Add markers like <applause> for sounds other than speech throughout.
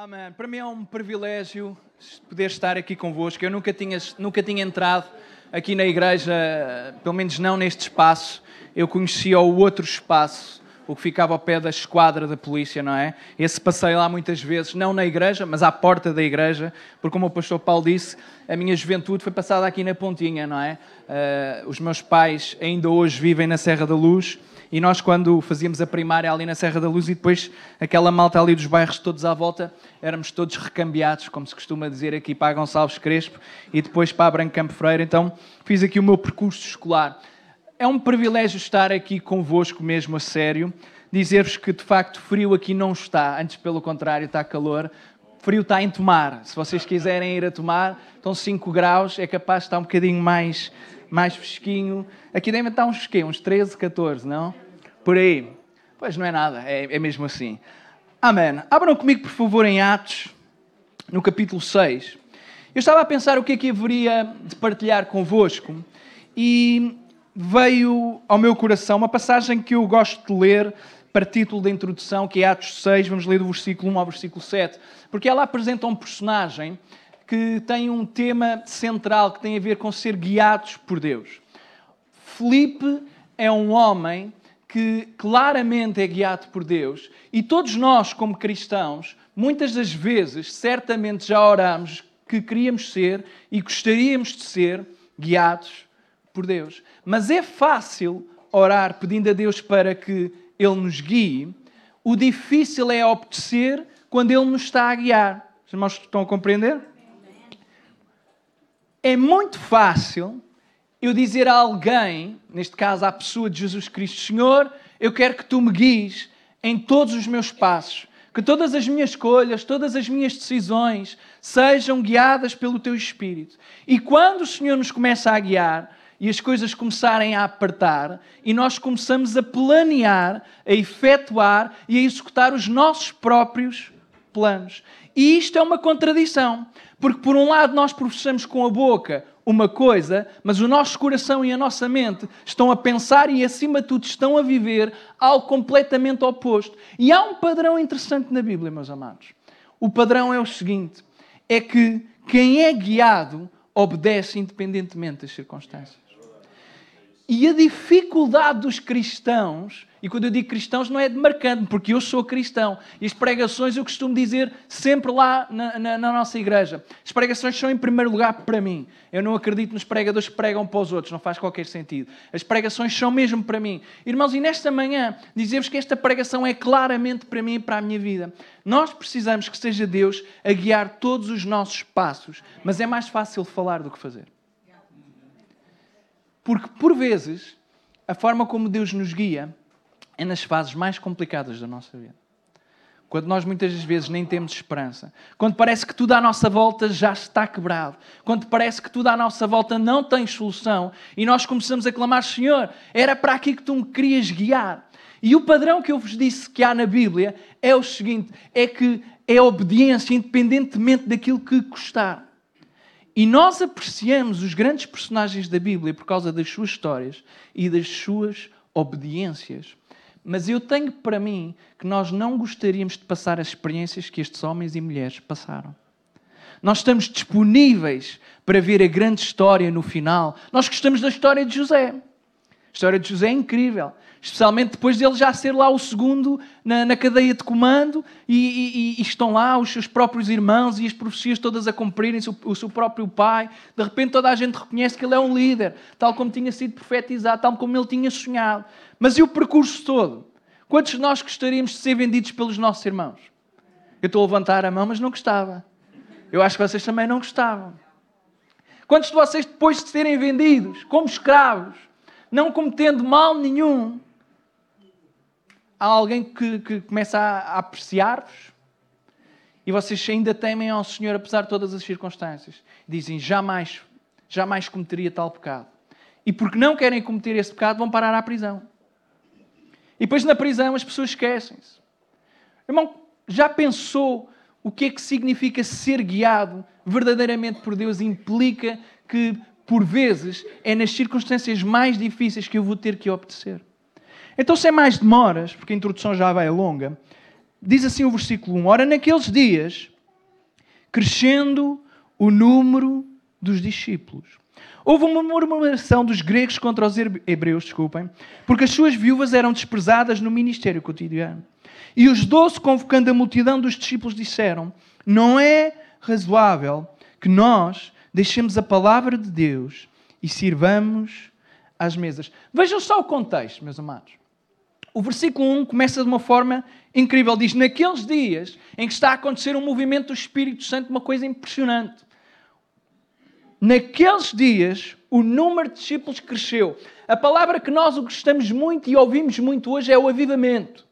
Amém. Para mim é um privilégio poder estar aqui convosco. Eu nunca tinha, nunca tinha entrado aqui na igreja, pelo menos não neste espaço. Eu conhecia o outro espaço, o que ficava ao pé da esquadra da polícia, não é? Esse passei lá muitas vezes, não na igreja, mas à porta da igreja, porque como o pastor Paulo disse, a minha juventude foi passada aqui na Pontinha, não é? Uh, os meus pais ainda hoje vivem na Serra da Luz e nós, quando fazíamos a primária ali na Serra da Luz e depois aquela malta ali dos bairros todos à volta, éramos todos recambiados, como se costuma dizer aqui, para Gonçalves Crespo e depois para Branco Campo Freire. Então fiz aqui o meu percurso escolar. É um privilégio estar aqui convosco mesmo a sério. Dizer-vos que de facto frio aqui não está, antes pelo contrário, está calor. Frio está em tomar. Se vocês quiserem ir a tomar, estão 5 graus, é capaz de estar um bocadinho mais mais fresquinho. Aqui deve estar uns quê? Uns 13, 14, não? Por aí. Pois não é nada, é, é mesmo assim. Amém. Abram comigo, por favor, em Atos, no capítulo 6. Eu estava a pensar o que é que haveria de partilhar convosco e veio ao meu coração uma passagem que eu gosto de ler para título da introdução, que é Atos 6, vamos ler do versículo 1 ao versículo 7, porque ela apresenta um personagem que tem um tema central que tem a ver com ser guiados por Deus. Felipe é um homem que claramente é guiado por Deus e todos nós, como cristãos, muitas das vezes, certamente já oramos que queríamos ser e gostaríamos de ser guiados por Deus. Mas é fácil orar pedindo a Deus para que Ele nos guie, o difícil é obedecer quando Ele nos está a guiar. Os irmãos estão a compreender? É muito fácil eu dizer a alguém, neste caso à pessoa de Jesus Cristo, Senhor, eu quero que tu me guies em todos os meus passos, que todas as minhas escolhas, todas as minhas decisões sejam guiadas pelo teu Espírito. E quando o Senhor nos começa a guiar e as coisas começarem a apertar e nós começamos a planear, a efetuar e a executar os nossos próprios planos. E isto é uma contradição, porque por um lado nós professamos com a boca uma coisa, mas o nosso coração e a nossa mente estão a pensar e, acima de tudo, estão a viver algo completamente oposto. E há um padrão interessante na Bíblia, meus amados. O padrão é o seguinte: é que quem é guiado obedece independentemente das circunstâncias. E a dificuldade dos cristãos e quando eu digo cristãos, não é demarcando, porque eu sou cristão. E as pregações eu costumo dizer sempre lá na, na, na, nossa igreja. As pregações são em primeiro lugar para mim. Eu não acredito nos pregadores que pregam para os outros, não faz qualquer sentido. As pregações são mesmo para mim. Irmãos, e nesta manhã dizemos que esta pregação é claramente para mim e para a minha vida. Nós precisamos que seja Deus a guiar todos os nossos passos, mas é mais fácil falar do que fazer. Porque, por vezes, a forma como Deus nos guia é nas fases mais complicadas da nossa vida. Quando nós muitas vezes nem temos esperança. Quando parece que tudo à nossa volta já está quebrado. Quando parece que tudo à nossa volta não tem solução. E nós começamos a clamar: Senhor, era para aqui que tu me querias guiar. E o padrão que eu vos disse que há na Bíblia é o seguinte: é que é obediência independentemente daquilo que custar. E nós apreciamos os grandes personagens da Bíblia por causa das suas histórias e das suas obediências. Mas eu tenho para mim que nós não gostaríamos de passar as experiências que estes homens e mulheres passaram. Nós estamos disponíveis para ver a grande história no final. Nós gostamos da história de José. A história de José é incrível. Especialmente depois dele já ser lá o segundo na, na cadeia de comando e, e, e, estão lá os seus próprios irmãos e as profecias todas a cumprirem-se, o, o seu próprio pai. De repente toda a gente reconhece que ele é um líder, tal como tinha sido profetizado, tal como ele tinha sonhado. Mas e o percurso todo? Quantos de nós gostaríamos de ser vendidos pelos nossos irmãos? Eu estou a levantar a mão, mas não gostava. Eu acho que vocês também não gostavam. Quantos de vocês, depois de serem vendidos como escravos, não cometendo mal nenhum, há alguém que, que começa a, a apreciar-vos e vocês ainda temem ao Senhor apesar de todas as circunstâncias? Dizem: jamais, jamais cometeria tal pecado. E porque não querem cometer esse pecado, vão parar à prisão. E depois na prisão as pessoas esquecem-se. Irmão, já pensou o que é que significa ser guiado verdadeiramente por Deus? Implica que, por vezes, é nas circunstâncias mais difíceis que eu vou ter que obedecer. Então, sem mais demoras, porque a introdução já vai longa, diz assim o versículo 1: Ora, naqueles dias, crescendo o número dos discípulos. Houve uma murmuração dos gregos contra os hebreus, desculpem, porque as suas viúvas eram desprezadas no ministério cotidiano. E os doze, convocando a multidão dos discípulos, disseram: Não é razoável que nós deixemos a palavra de Deus e sirvamos às mesas. Vejam só o contexto, meus amados. O versículo 1 começa de uma forma incrível. Diz: Naqueles dias em que está a acontecer um movimento do Espírito Santo, uma coisa impressionante. Naqueles dias, o número de discípulos cresceu. A palavra que nós gostamos muito e ouvimos muito hoje é o avivamento.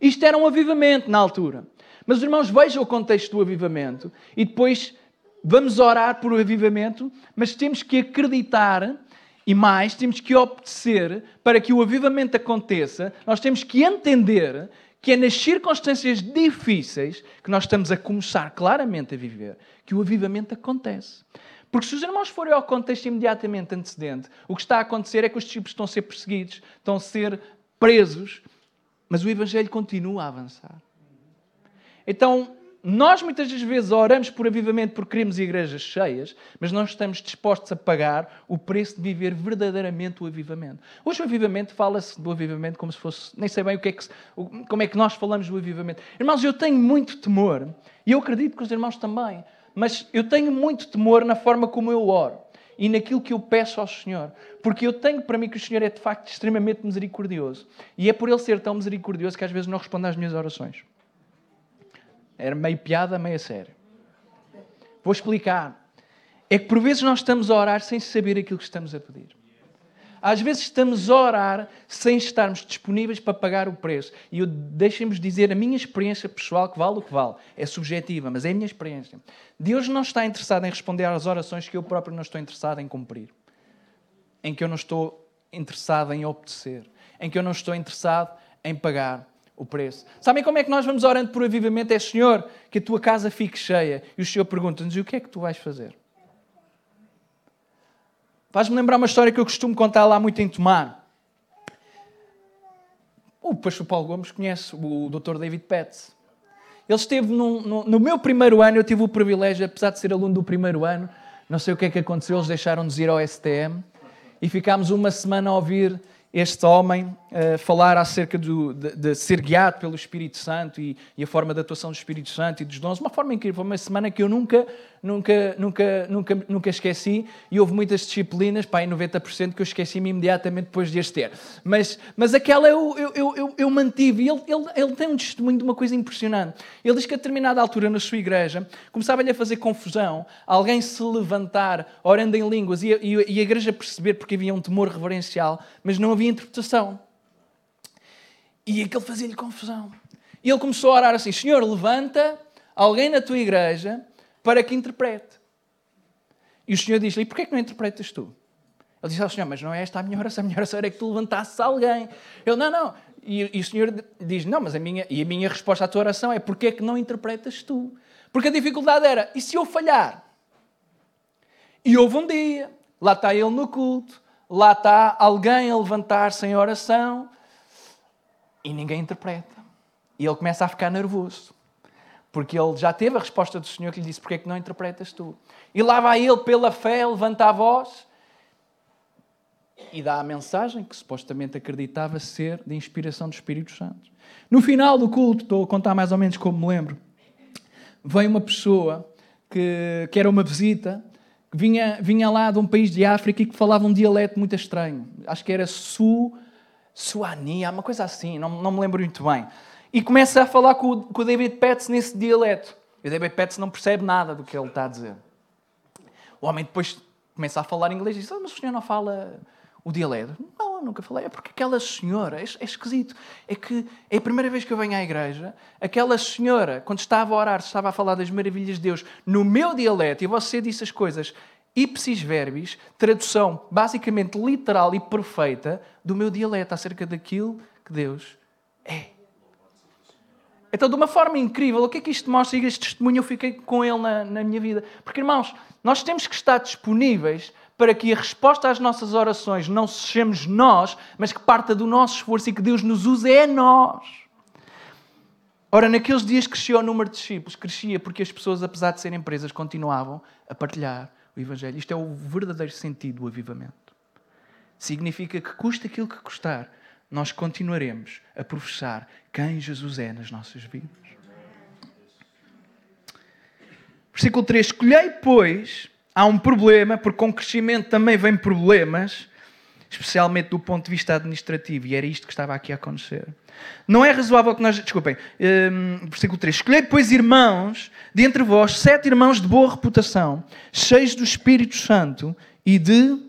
Isto era um avivamento na altura. Mas, irmãos, vejam o contexto do avivamento e depois vamos orar por o avivamento, mas temos que acreditar e mais, temos que obedecer para que o avivamento aconteça. Nós temos que entender que é nas circunstâncias difíceis que nós estamos a começar claramente a viver que o avivamento acontece. Porque se os irmãos forem ao contexto imediatamente antecedente, o que está a acontecer é que os discípulos estão a ser perseguidos, estão a ser presos, mas o Evangelho continua a avançar. Então, nós muitas das vezes oramos por avivamento porque queremos igrejas cheias, mas não estamos dispostos a pagar o preço de viver verdadeiramente o avivamento. Hoje o avivamento fala-se do avivamento como se fosse, nem sei bem o que é que, como é que nós falamos do avivamento. Irmãos, eu tenho muito temor, e eu acredito que os irmãos também, mas eu tenho muito temor na forma como eu oro e naquilo que eu peço ao Senhor. Porque eu tenho para mim que o Senhor é de facto extremamente misericordioso. E é por Ele ser tão misericordioso que às vezes não responde às minhas orações. Era meio piada, meio sério. Vou explicar. É que por vezes nós estamos a orar sem saber aquilo que estamos a pedir. Às vezes estamos a orar sem estarmos disponíveis para pagar o preço. E eu deixem-vos dizer a minha experiência pessoal, que vale o que vale. É subjetiva, mas é a minha experiência. Deus não está interessado em responder às orações que eu próprio não estou interessado em cumprir. Em que eu não estou interessado em obedecer. Em que eu não estou interessado em pagar o preço. Sabem como é que nós vamos orando por avivamento? É, Senhor, que a tua casa fique cheia. E o Senhor pergunta-nos: e o que é que tu vais fazer? Faz-me lembrar uma história que eu costumo contar lá muito em Tomar. O pastor Paulo Gomes conhece o Dr. David Petz. Ele esteve num, no, no meu primeiro ano, eu tive o privilégio, apesar de ser aluno do primeiro ano, não sei o que é que aconteceu, eles deixaram-nos ir ao STM e ficámos uma semana a ouvir este homem uh, falar acerca do, de, de, ser guiado pelo Espírito Santo e, e, a forma de atuação do Espírito Santo e dos dons, uma forma incrível, uma semana que eu nunca, nunca, nunca, nunca, nunca esqueci e houve muitas disciplinas, pá, em 90% que eu esqueci-me imediatamente depois de as ter. Mas, mas aquela eu, eu, eu, eu mantive e ele, ele, ele tem um testemunho de uma coisa impressionante. Ele diz que a determinada altura na sua igreja começava-lhe a fazer confusão alguém se levantar orando em línguas e a, e a igreja perceber porque havia um temor reverencial, mas não havia interpretação. E aquilo fazia-lhe confusão. E ele começou a orar assim: Senhor, levanta alguém na tua igreja para que interprete. E o Senhor diz-lhe: E porquê que não interpretas tu? Ele disse ao Senhor: Mas não é esta a minha oração, a minha oração era que tu levantasses alguém. Ele: Não, não. E, e, o Senhor diz: Não, mas a minha, e a minha resposta à tua oração é: Porquê que não interpretas tu? Porque a dificuldade era: E se eu falhar? E houve um dia, lá está ele no culto, lá está alguém a levantar-se em oração e ninguém interpreta. E ele começa a ficar nervoso. Porque ele já teve a resposta do Senhor que lhe disse: Porquê é que não interpretas tu? E lá vai ele, pela fé, levanta a voz e dá a mensagem que supostamente acreditava ser de inspiração do Espírito Santo. No final do culto, estou a contar mais ou menos como me lembro, vem uma pessoa que, que era uma visita vinha, vinha lá de um país de África e que falava um dialeto muito estranho. Acho que era Su, Suania, uma coisa assim, não, não me lembro muito bem. E começa a falar com o, com o David Petts nesse dialeto. E o David Petts não percebe nada do que ele está a dizer. O homem depois começa a falar inglês e diz: ah, Mas o senhor não fala o dialeto? Não, eu nunca falei. É porque aquela senhora, é, é esquisito. É que é a primeira vez que eu venho à igreja, aquela senhora, quando estava a orar, estava a falar das maravilhas de Deus no meu dialeto e você disse as coisas ipsis verbis, tradução basicamente literal e perfeita do meu dialeto acerca daquilo que Deus é. Então, de uma forma incrível, o que é que isto mostra? E este testemunho eu fiquei com ele na, na minha vida. Porque, irmãos, nós temos que estar disponíveis para que a resposta às nossas orações não sejamos nós, mas que parta do nosso esforço e que Deus nos use é nós. Ora, naqueles dias crescia o número de discípulos, crescia porque as pessoas, apesar de serem presas, continuavam a partilhar o Evangelho. Isto é o verdadeiro sentido do avivamento. Significa que custa aquilo que custar, nós continuaremos a professar quem Jesus é nas nossas vidas. Versículo 3: Escolhei, pois, há um problema, porque com crescimento também vem problemas, especialmente do ponto de vista administrativo, e era isto que estava aqui a acontecer. Não é razoável que nós. Desculpem, um, versículo 3: Escolhei, pois, irmãos, de entre vós, sete irmãos de boa reputação, cheios do Espírito Santo e de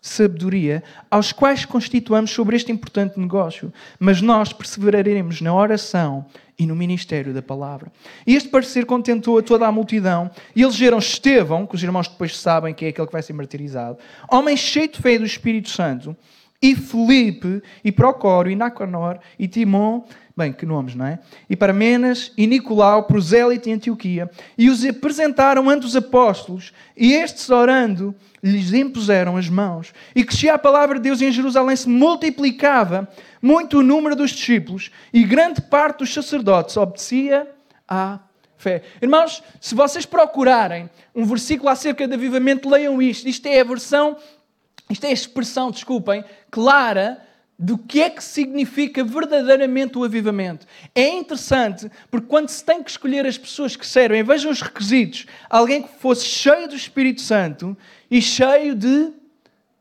sabedoria, aos quais constituamos sobre este importante negócio, mas nós perseveraremos na oração e no ministério da palavra. E este parecer contentou a toda a multidão, e elegeram Estevão, que os irmãos depois sabem que é aquele que vai ser martirizado, homem cheio de fé do Espírito Santo, e Felipe, e Procório, e Nacanor, e Timon, bem, que nomes, não é? E Parmenas, e Nicolau, prosélito em Antioquia, e os apresentaram ante os apóstolos, e estes, orando, lhes impuseram as mãos. E crescia a palavra de Deus em Jerusalém se multiplicava muito o número dos discípulos, e grande parte dos sacerdotes obedecia à fé. Irmãos, se vocês procurarem um versículo acerca de avivamento, leiam isto. Isto é a versão isto é a expressão, desculpem, clara do que é que significa verdadeiramente o avivamento. É interessante porque quando se tem que escolher as pessoas que servem, vejam os requisitos. Alguém que fosse cheio do Espírito Santo e cheio de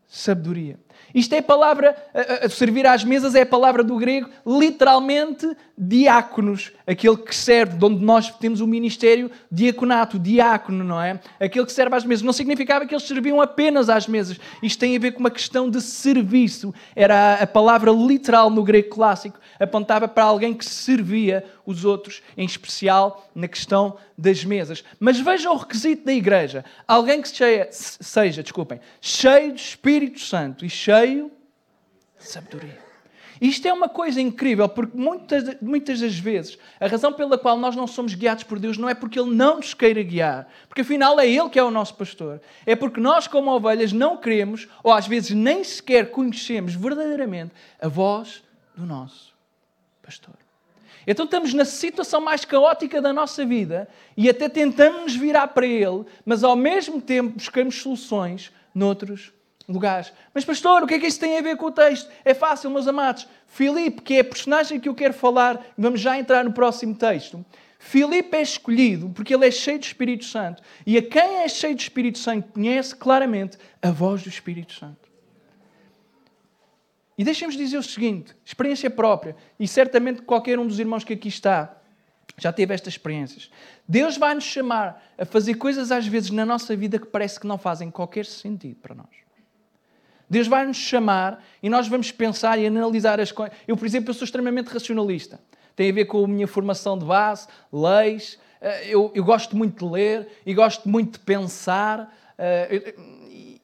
sabedoria. Isto é a palavra, a, servir às mesas é a palavra do grego, literalmente diáconos, aquele que serve, de onde nós temos o ministério diaconato, diácono, não é? Aquele que serve às mesas. Não significava que eles serviam apenas às mesas. Isto tem a ver com uma questão de serviço. Era a palavra literal no grego clássico, apontava para alguém que servia os outros, em especial na questão das mesas. Mas vejam o requisito da igreja: alguém que seja, seja desculpem, cheio de Espírito Santo e cheio de sabedoria. Isto é uma coisa incrível, porque muitas, muitas das vezes a razão pela qual nós não somos guiados por Deus não é porque Ele não nos queira guiar, porque afinal é Ele que é o nosso pastor. É porque nós, como ovelhas, não queremos, ou às vezes nem sequer conhecemos verdadeiramente a voz do nosso pastor. Então estamos na situação mais caótica da nossa vida e até tentamos nos virar para Ele, mas ao mesmo tempo buscamos soluções noutros lugares. Mas, pastor, o que é que isso tem a ver com o texto? É fácil, meus amados. Filipe, que é a personagem que eu quero falar, vamos já entrar no próximo texto. Filipe é escolhido porque ele é cheio do Espírito Santo. E a quem é cheio do Espírito Santo conhece claramente a voz do Espírito Santo. E deixem-nos dizer o seguinte: experiência própria, e certamente qualquer um dos irmãos que aqui está já teve estas experiências. Deus vai nos chamar a fazer coisas às vezes na nossa vida que parece que não fazem qualquer sentido para nós. Deus vai nos chamar e nós vamos pensar e analisar as coisas. Eu, por exemplo, eu sou extremamente racionalista. Tem a ver com a minha formação de base, leis. Eh, eu, eu gosto muito de ler e gosto muito de pensar. Eh,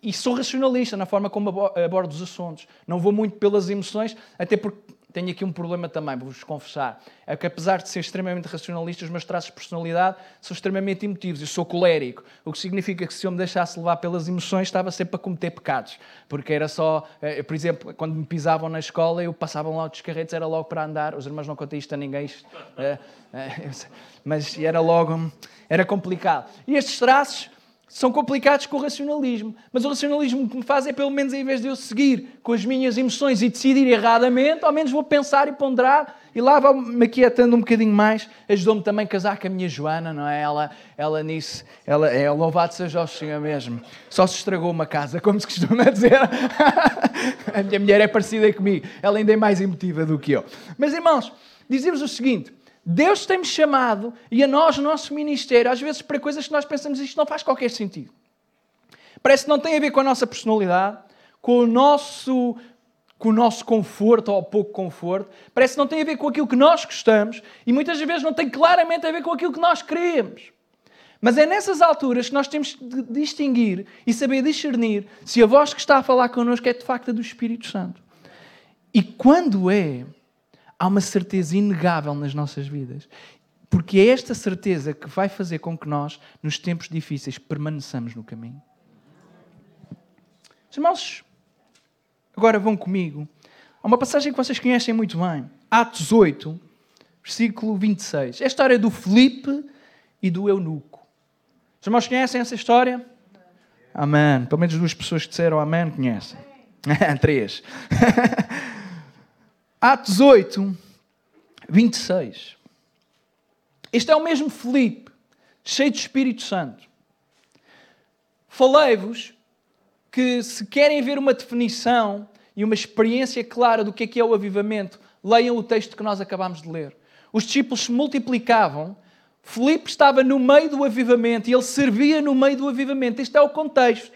e sou racionalista na forma como abordo os assuntos. Não vou muito pelas emoções, até porque tenho aqui um problema também, vou-vos confessar. É que apesar de ser extremamente racionalista, os meus traços de personalidade são extremamente emotivos. Eu sou colérico, o que significa que se eu me deixasse levar pelas emoções, estava sempre a cometer pecados. Porque era só, eh, por exemplo, quando me pisavam na escola, eu passava lá dos carretes, era logo para andar. Os irmãos não contam isto a ninguém, isto, é, é, <laughs> mas era logo, era complicado. E estes traços são complicados com o racionalismo. Mas o racionalismo que me faz é, pelo menos, em vez de eu seguir com as minhas emoções e decidir erradamente, ao menos vou pensar e ponderar e lá vou-me aquietando um bocadinho mais. Ajudou-me também a casar com a minha Joana, não é? Ela, ela nisso, ela é louvado seja o Senhor mesmo. Só se estragou uma casa, como se costuma <laughs> dizer. a minha mulher é parecida comigo. Ela ainda é mais emotiva do que eu. Mas, irmãos, dizer-vos o seguinte Deus tem-me chamado e a nós, o nosso ministério, às vezes para coisas que nós pensamos isto não faz qualquer sentido. Parece que não tem a ver com a nossa personalidade, com o nosso, com o nosso conforto ou pouco conforto. Parece que não tem a ver com aquilo que nós gostamos e muitas vezes não tem claramente a ver com aquilo que nós queremos. Mas é nessas alturas que nós temos de distinguir e saber discernir se a voz que está a falar connosco é de facto a do Espírito Santo. E quando é, há uma certeza inegável nas nossas vidas. Porque é esta certeza que vai fazer com que nós, nos tempos difíceis, permaneçamos no caminho. Os irmãos, agora vão comigo. Há uma passagem que vocês conhecem muito bem. Atos 8, versículo 26. É a história do Felipe e do eunuco. Os irmãos conhecem essa história? Amém. Pelo menos duas pessoas que disseram amém conhecem. <laughs> Três. <laughs> Atos 8, 26. Este é o mesmo Felipe, cheio de Espírito Santo. Falei-vos que se querem ver uma definição e uma experiência clara do que é que é o avivamento, leiam o texto que nós acabamos de ler. Os discípulos se multiplicavam, Filipe estava no meio do avivamento e ele servia no meio do avivamento. Este é o contexto.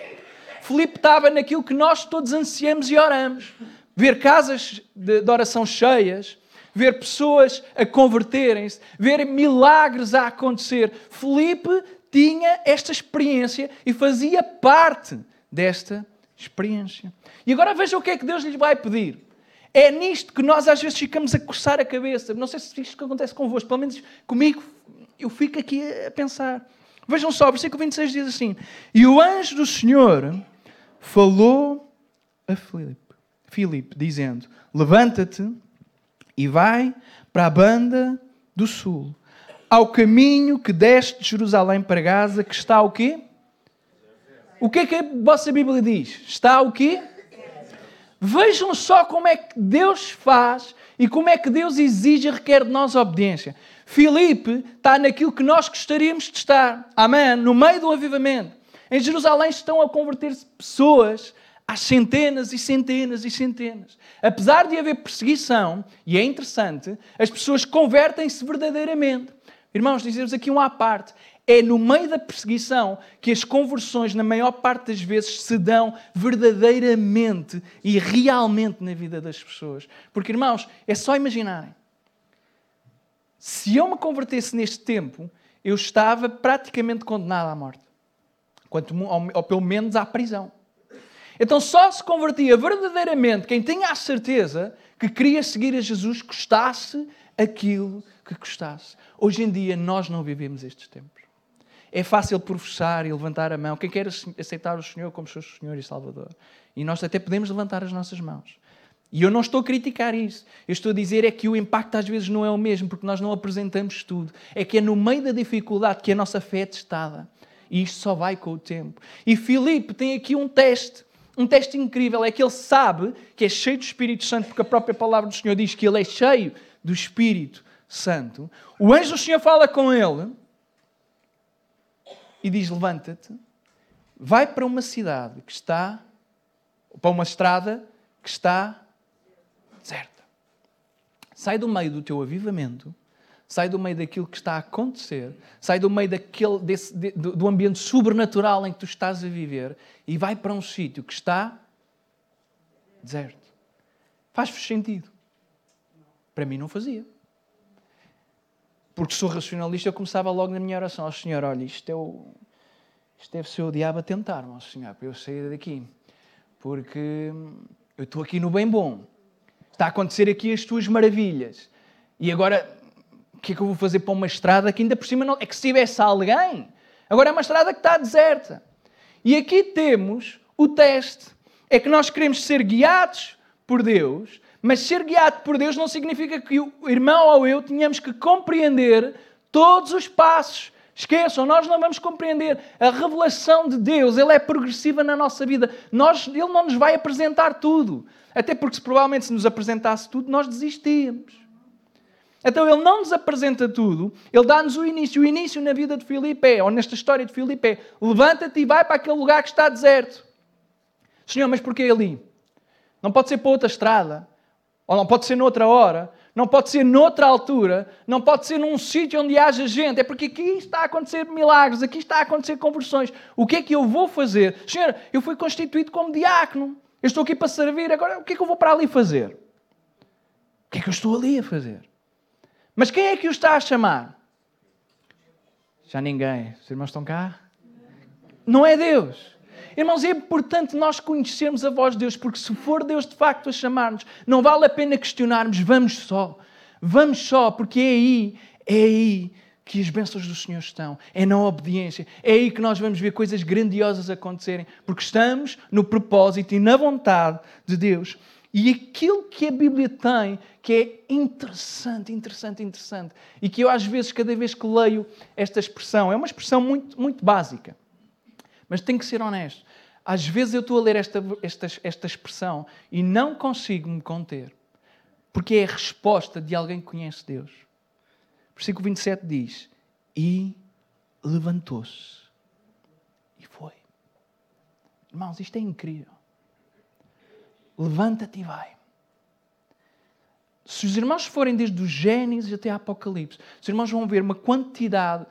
Filipe estava naquilo que nós todos ansiamos e oramos. Ver casas de, de oração cheias, ver pessoas a converterem-se, ver milagres a acontecer. Filipe tinha esta experiência e fazia parte desta experiência. E agora veja o que é que Deus lhes vai pedir. É nisto que nós às vezes ficamos a coçar a cabeça. Não sei se isto acontece convosco, pelo menos comigo eu fico aqui a pensar. Vejam só, o versículo 26 diz assim: E o anjo do Senhor falou a Filipe, Filipe dizendo: Levanta-te e vai para a banda do sul, ao caminho que desce de Jerusalém para Gaza, que está o quê? O que é que a vossa Bíblia diz? Está o quê? Vejam só como é que Deus faz e como é que Deus exige e requer de nós obediência. Filipe está naquilo que nós gostaríamos de estar. Amém? No meio do avivamento. Em Jerusalém estão a converter-se pessoas às centenas e centenas e centenas. Apesar de haver perseguição, e é interessante, as pessoas convertem-se verdadeiramente. Irmãos, dizemos aqui um à parte. É no meio da perseguição que as conversões, na maior parte das vezes, se dão verdadeiramente e realmente na vida das pessoas. Porque, irmãos, é só imaginarem. Se eu me convertesse neste tempo, eu estava praticamente condenado à morte. Quanto, ou, ou pelo menos à prisão. Então só se convertia verdadeiramente quem tinha a certeza que queria seguir a Jesus, custasse aquilo que custasse. Hoje em dia nós não vivemos estes tempos. É fácil professar e levantar a mão. Quem quer aceitar o Senhor como seu Senhor e Salvador. E nós até podemos levantar as nossas mãos. E eu não estou a criticar isso. Eu estou a dizer é que o impacto às vezes não é o mesmo, porque nós não apresentamos tudo. É que é no meio da dificuldade que a nossa fé é testada. E isto só vai com o tempo. E Filipe tem aqui um teste. Um teste incrível. É que ele sabe que é cheio do Espírito Santo, porque a própria palavra do Senhor diz que ele é cheio do Espírito Santo. O anjo do Senhor fala com ele e diz: Levanta-te, vai para uma cidade que está, para uma estrada que está deserta. Sai do meio do teu avivamento, sai do meio daquilo que está a acontecer, sai do meio daquele, desse, do ambiente sobrenatural em que tu estás a viver e vai para um sítio que está deserto. Faz-vos sentido? Para mim não fazia. Porque sou racionalista, eu começava logo na minha oração ao Senhor: olha, isto, é o, isto deve ser o diabo a tentar-me, Senhor, para eu sair daqui. Porque eu estou aqui no bem bom. Está a acontecer aqui as tuas maravilhas. E agora, que é que eu vou fazer para uma estrada que ainda por cima não. É que se tivesse alguém. Agora é uma estrada que está deserta. E aqui temos o teste. É que nós queremos ser guiados por Deus, mas ser guiado por Deus não significa que o irmão ou eu tenhamos que compreender todos os passos. Esqueçam, nós não vamos compreender. A revelação de Deus, ele é progressiva na nossa vida. Nós, ele não nos vai apresentar tudo. Até porque, se provavelmente, se nos apresentasse tudo, nós desistíamos. Então, ele não nos apresenta tudo, ele dá-nos o início. O início na vida de Filipe é, ou nesta história de Filipe é: levanta-te e vai para aquele lugar que está deserto. Senhor, mas porquê ali? Não pode ser para outra estrada. Ou não pode ser noutra hora, não pode ser noutra altura, não pode ser num sítio onde haja gente. É porque aqui está a acontecer milagres, aqui está a acontecer conversões. O que é que eu vou fazer? Senhor, eu fui constituído como diácono. Eu estou aqui para servir, agora o que é que eu vou para ali fazer? O que é que eu estou ali a fazer? Mas quem é que o está a chamar? Já ninguém. Os irmãos estão cá? Não é Deus. Irmãos, é importante nós conhecermos a voz de Deus, porque se for Deus de facto a chamar-nos, não vale a pena questionarmos, vamos só. Vamos só, porque é aí, é aí que as bênçãos do Senhor estão. É na obediência. É aí que nós vamos ver coisas grandiosas acontecerem, porque estamos no propósito e na vontade de Deus. E aquilo que a Bíblia tem, que é interessante, interessante, interessante, e que eu às vezes, cada vez que leio esta expressão, é uma expressão muito, muito básica, mas tenho que ser honesto. Às vezes eu estou a ler esta, esta, esta expressão e não consigo me conter, porque é a resposta de alguém que conhece Deus. Versículo 27 diz: E levantou-se. E foi. Irmãos, isto é incrível. Levanta-te e vai. Se os irmãos forem desde o Gênesis até a Apocalipse, os irmãos vão ver uma quantidade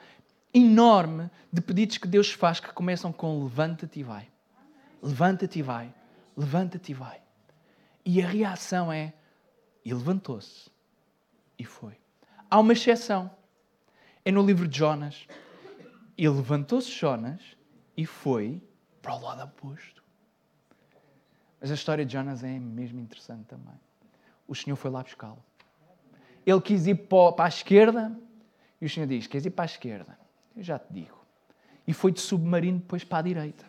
enorme de pedidos que Deus faz que começam com levanta-te e vai. Levanta-te e vai. Levanta-te e vai. E a reação é: e levantou-se e foi. Há uma exceção. É no livro de Jonas. E levantou-se Jonas e foi para o lado oposto. Mas a história de Jonas é mesmo interessante também. O Senhor foi lá buscá-lo. Ele quis ir para a esquerda e o Senhor diz: Queres ir para a esquerda? Eu já te digo. E foi de submarino depois para a direita.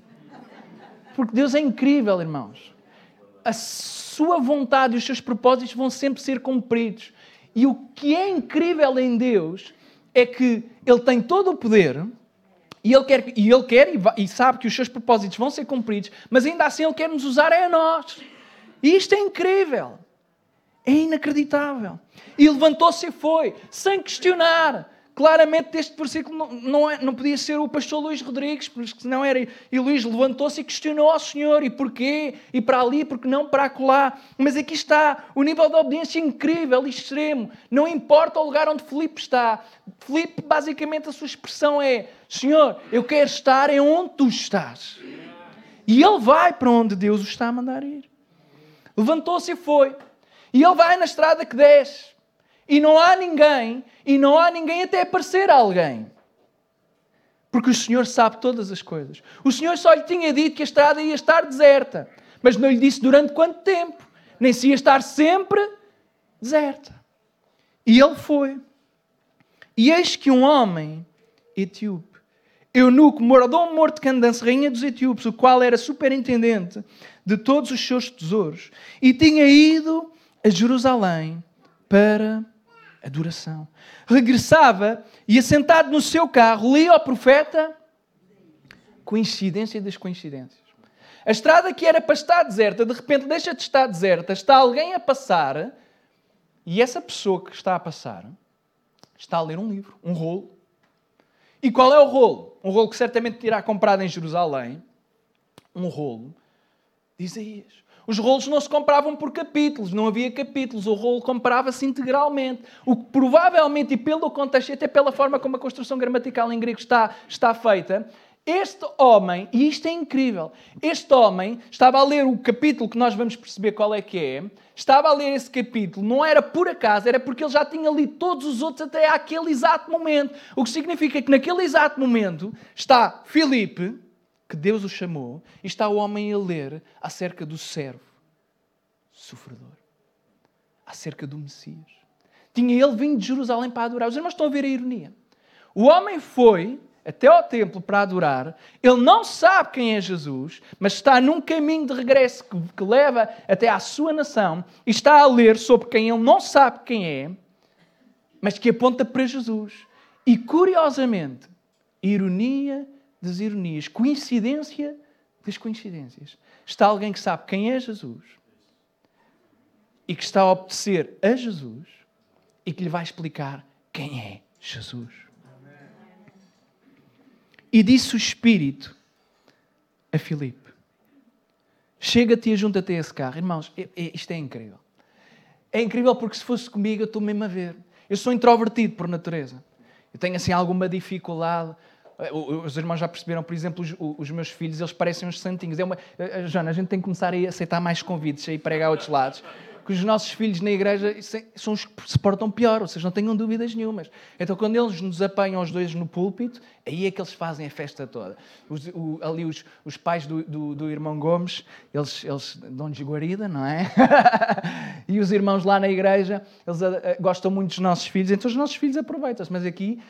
Porque Deus é incrível, irmãos. A sua vontade e os seus propósitos vão sempre ser cumpridos. E o que é incrível em Deus é que Ele tem todo o poder e Ele quer, e, ele quer e, e sabe que os seus propósitos vão ser cumpridos, mas ainda assim Ele quer nos usar é a nós. E isto é incrível. É inacreditável. E levantou-se e foi, sem questionar. Claramente, este versículo não, não, é, não, podia ser o pastor Luís Rodrigues, porque senão era. E Luís levantou-se e questionou ao Senhor: e porquê? E para ali, porque não para acolá? Mas aqui está o nível de obediência incrível e extremo. Não importa o lugar onde Filipe está. Filipe, basicamente, a sua expressão é: Senhor, eu quero estar em onde tu estás. E ele vai para onde Deus o está a mandar ir. Levantou-se e foi. E ele vai na estrada que desce. E não há ninguém, e não há ninguém até aparecer alguém. Porque o Senhor sabe todas as coisas. O Senhor só lhe tinha dito que a estrada ia estar deserta, mas não lhe disse durante quanto tempo, nem se ia estar sempre deserta. E ele foi. E eis que um homem etíope, eunuco, morador morto de rainha dos etíopes, o qual era superintendente de todos os seus tesouros, e tinha ido a Jerusalém para adoração. Regressava e, assentado no seu carro, lia ao profeta. Coincidência das coincidências. A estrada que era para estar deserta, de repente deixa de estar deserta, está alguém a passar, e essa pessoa que está a passar está a ler um livro, um rolo. E qual é o rolo? Um rolo que certamente terá comprado em Jerusalém. Um rolo de Isaías. Os rolos não se compravam por capítulos, não havia capítulos, o rolo comprava-se integralmente. O que provavelmente, e pelo contexto, até pela forma como a construção gramatical em grego está, está feita, este homem, e isto é incrível, este homem estava a ler o capítulo que nós vamos perceber qual é que é, estava a ler esse capítulo, não era por acaso, era porque ele já tinha lido todos os outros até àquele exato momento. O que significa que naquele exato momento está Filipe, que Deus o chamou, e está o homem a ler acerca do servo sofredor, acerca do Messias. Tinha ele vindo de Jerusalém para adorar. Os irmãos estão a ver a ironia. O homem foi até ao templo para adorar, ele não sabe quem é Jesus, mas está num caminho de regresso que, que leva até à sua nação e está a ler sobre quem ele não sabe quem é, mas que aponta para Jesus. E curiosamente, ironia das ironias, coincidência das coincidências. Está alguém que sabe quem é Jesus e que está a obedecer a Jesus e que lhe vai explicar quem é Jesus. E disse o Espírito a Filipe: Chega-te e junta-te a esse carro. Irmãos, é, é, isto é incrível. É incrível porque se fosse comigo eu estou mesmo a ver. Eu sou introvertido por natureza. Eu tenho assim alguma dificuldade os irmãos já perceberam, por exemplo, os, os meus filhos, eles parecem uns santinhos. É uma, eh, eh, Joana, a gente tem que começar a aceitar mais convites, a ir pregar a outros lados. Que os nossos filhos na igreja são os que se portam pior, vocês não tenham dúvidas nenhumas. Então, quando eles nos apanham os dois no púlpito, aí é que eles fazem a festa toda. Os, o, ali os, os pais do, do, do, irmão Gomes, eles, eles dão-lhes guarida, não é? <laughs> e os irmãos lá na igreja, eles gostam muito dos nossos filhos, então os nossos filhos aproveitam-se. Mas aqui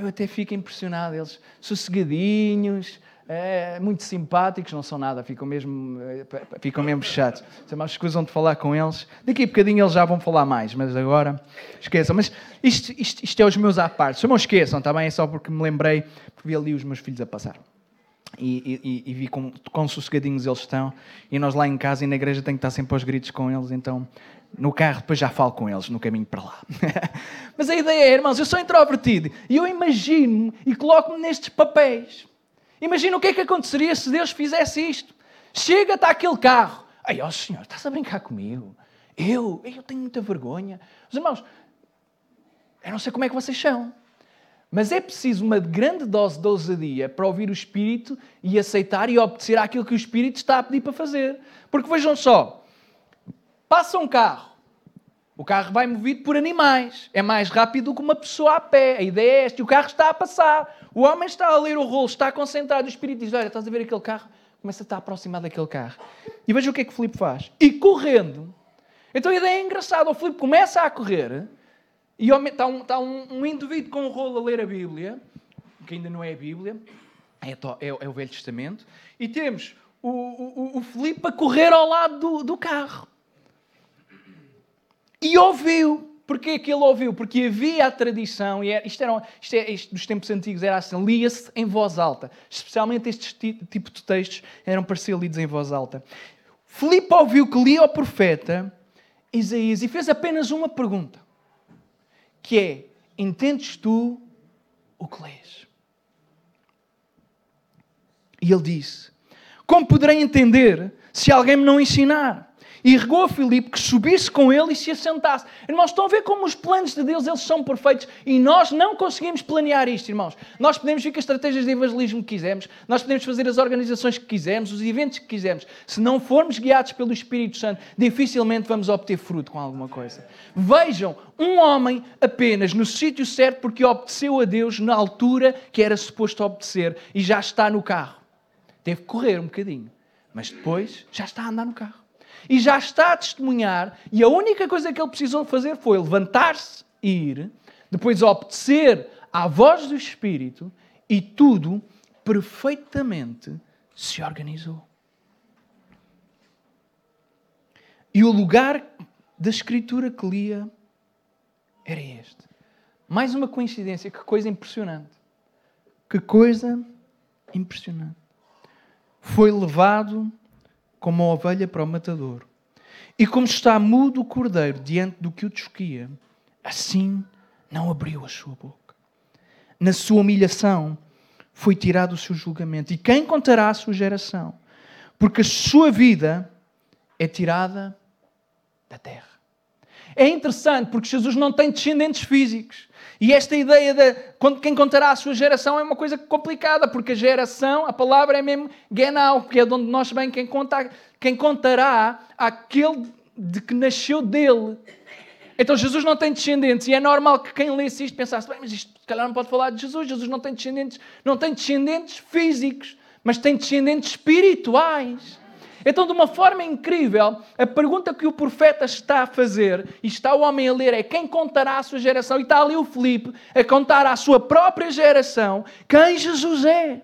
eu até fico impressionado, eles sossegadinhos, é, muito simpáticos, não são nada, ficam mesmo, eh, ficam mesmo chatos. Mas escusam de falar com eles. Daqui a bocadinho eles já vão falar mais, mas agora esqueçam. Mas isto, isto, isto é os meus à parte. Não esqueçam, está bem? É só porque me lembrei, porque vi ali os meus filhos a passar. E, e, e vi com, com sossegadinhos eles estão. E nós lá em casa e na igreja tenho que estar sempre aos gritos com eles, então no carro depois já falo com eles no caminho para lá. <laughs> Mas a ideia é, irmãos, eu sou introvertido e eu imagino e coloco-me nestes papéis. Imagina o que é que aconteceria se Deus fizesse isto. Chega, está aquele carro. Ai, ó oh, Senhor, estás a brincar comigo? Eu? Eu tenho muita vergonha. Os irmãos, eu não sei como é que vocês são. Mas é preciso uma grande dose de ousadia para ouvir o Espírito e aceitar e obedecer àquilo que o Espírito está a pedir para fazer. Porque vejam só, passa um carro, o carro vai movido por animais. É mais rápido do que uma pessoa a pé. A ideia é esta. O carro está a passar. O homem está a ler o rolo, está concentrado. O Espírito diz: Olha, estás a ver aquele carro? Começa a estar aproximado daquele carro. E veja o que é que o Filipe faz. E correndo. Então a ideia é engraçada. O Filipe começa a correr. E está um, está um indivíduo com um rolo a ler a Bíblia. Que ainda não é a Bíblia. É, é, é o Velho Testamento. E temos o, o, o Filipe a correr ao lado do, do carro. E ouviu. Porquê que ele ouviu? Porque havia a tradição, e era, isto, era, isto, é, isto dos tempos antigos era assim, lia-se em voz alta. Especialmente estes tipos de textos eram para ser lidos em voz alta. Filipe ouviu que lia o profeta Isaías e fez apenas uma pergunta, que é, entendes tu o que lês? E ele disse, como poderei entender se alguém me não ensinar? E regou a Filipe que subisse com ele e se assentasse. Irmãos, estão a ver como os planos de Deus eles são perfeitos e nós não conseguimos planear isto, irmãos. Nós podemos vir com as estratégias de evangelismo que quisermos, nós podemos fazer as organizações que quisermos, os eventos que quisermos. Se não formos guiados pelo Espírito Santo, dificilmente vamos obter fruto com alguma coisa. Vejam, um homem apenas no sítio certo porque obedeceu a Deus na altura que era suposto obedecer e já está no carro. Teve que correr um bocadinho, mas depois já está a andar no carro e já está a testemunhar, e a única coisa que ele precisou fazer foi levantar-se e ir, depois obedecer à voz do Espírito, e tudo perfeitamente se organizou. E o lugar da escritura que lia era este. Mais uma coincidência, que coisa impressionante. Que coisa impressionante. Foi levado como uma ovelha para o matador. E como está mudo o cordeiro diante do que o desquia, assim não abriu a sua boca. Na sua humilhação foi tirado o seu julgamento. E quem contará a sua geração? Porque a sua vida é tirada da terra. É interessante porque Jesus não tem descendentes físicos. E esta ideia de quem contará a sua geração é uma coisa complicada, porque a geração, a palavra é mesmo Genau, que é de onde nós vem quem, conta, quem contará aquele de que nasceu dele. Então Jesus não tem descendentes e é normal que quem lesse isto pensasse, bem, mas isto se calhar não pode falar de Jesus, Jesus não tem descendentes, não tem descendentes físicos, mas tem descendentes espirituais. Então, de uma forma incrível, a pergunta que o profeta está a fazer, e está o homem a ler, é quem contará a sua geração? E está ali o Filipe a contar à sua própria geração quem Jesus é.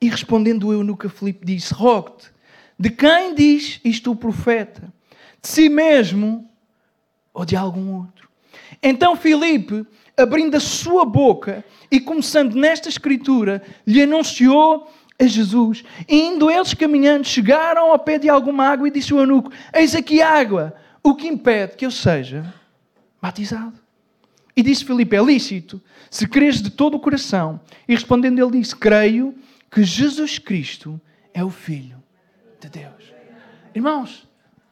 E respondendo o eunuco a Filipe disse, rogo-te, de quem diz isto o profeta? De si mesmo ou de algum outro? Então Filipe abrindo a sua boca e começando nesta escritura, lhe anunciou a Jesus. E indo eles caminhando, chegaram ao pé de alguma água e disse o eunuco: Eis aqui água, o que impede que eu seja batizado. E disse Filipe: É lícito, se creres de todo o coração. E respondendo ele disse: Creio que Jesus Cristo é o Filho de Deus. Irmãos,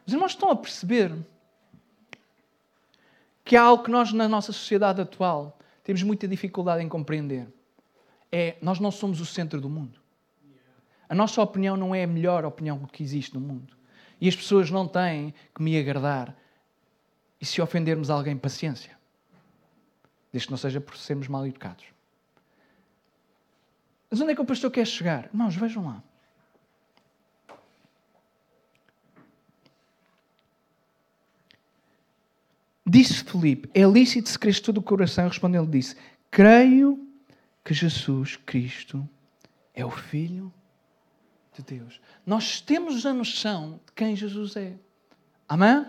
os irmãos estão a perceber que há algo que nós, na nossa sociedade atual, temos muita dificuldade em compreender. É, nós não somos o centro do mundo. A nossa opinião não é a melhor opinião que existe no mundo. E as pessoas não têm que me agradar. E se ofendermos alguém, paciência. Desde que não seja por sermos mal educados. Mas onde é que o pastor quer chegar? Irmãos, vejam lá. Disse Felipe: É lícito se creres todo o coração? Respondeu-lhe: Disse: creio que Jesus Cristo é o Filho de Deus. Nós temos a noção de quem Jesus é. Amém?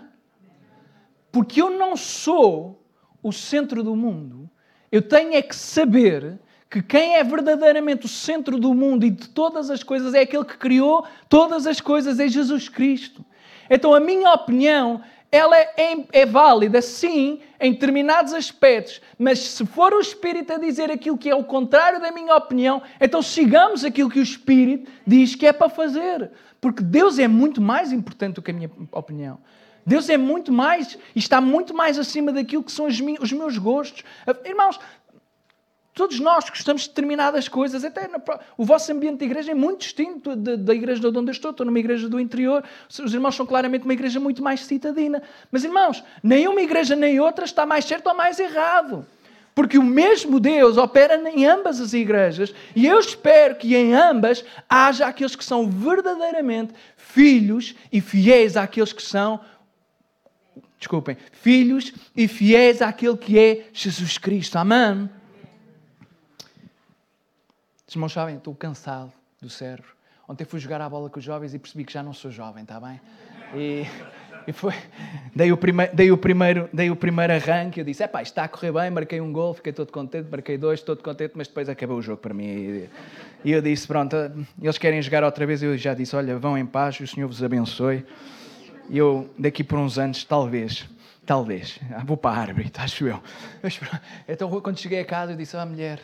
Porque eu não sou o centro do mundo, eu tenho é que saber que quem é verdadeiramente o centro do mundo e de todas as coisas é aquele que criou todas as coisas, é Jesus Cristo. Então a minha opinião ela é, é, válida, sim, em determinados aspectos, mas se for o Espírito a dizer aquilo que é o contrário da minha opinião, então sigamos aquilo que o Espírito diz que é para fazer. Porque Deus é muito mais importante do que a minha opinião. Deus é muito mais, e está muito mais acima daquilo que são os meus gostos. Irmãos, Todos nós gostamos de determinadas coisas, até no, o vosso ambiente de igreja é muito distinto da, da igreja de onde eu estou. Estou numa igreja do interior, os irmãos são claramente uma igreja muito mais citadina. Mas, irmãos, nem uma igreja nem outra está mais certo ou mais errado. Porque o mesmo Deus opera em ambas as igrejas e eu espero que em ambas haja aqueles que são verdadeiramente filhos e fiéis àqueles que são. Desculpem, filhos e fiéis àquele que é Jesus Cristo. Amém? Os irmãos sabem, estou cansado do cérebro. Ontem fui jogar a bola com os jovens e percebi que já não sou jovem, está bem? E, e foi, dei o, prime, dei, o primeiro, dei o primeiro arranque, eu disse, é pá, está a correr bem, marquei um gol, fiquei todo contente, marquei dois, todo contente, mas depois acabou o jogo para mim. E, eu disse, pronto, eles querem jogar outra vez, eu já disse, olha, vão em paz, o Senhor vos abençoe. E eu, daqui por uns anos, talvez, talvez, vou para a árvore, <laughs> acho eu. Então, quando cheguei a casa, eu disse à mulher,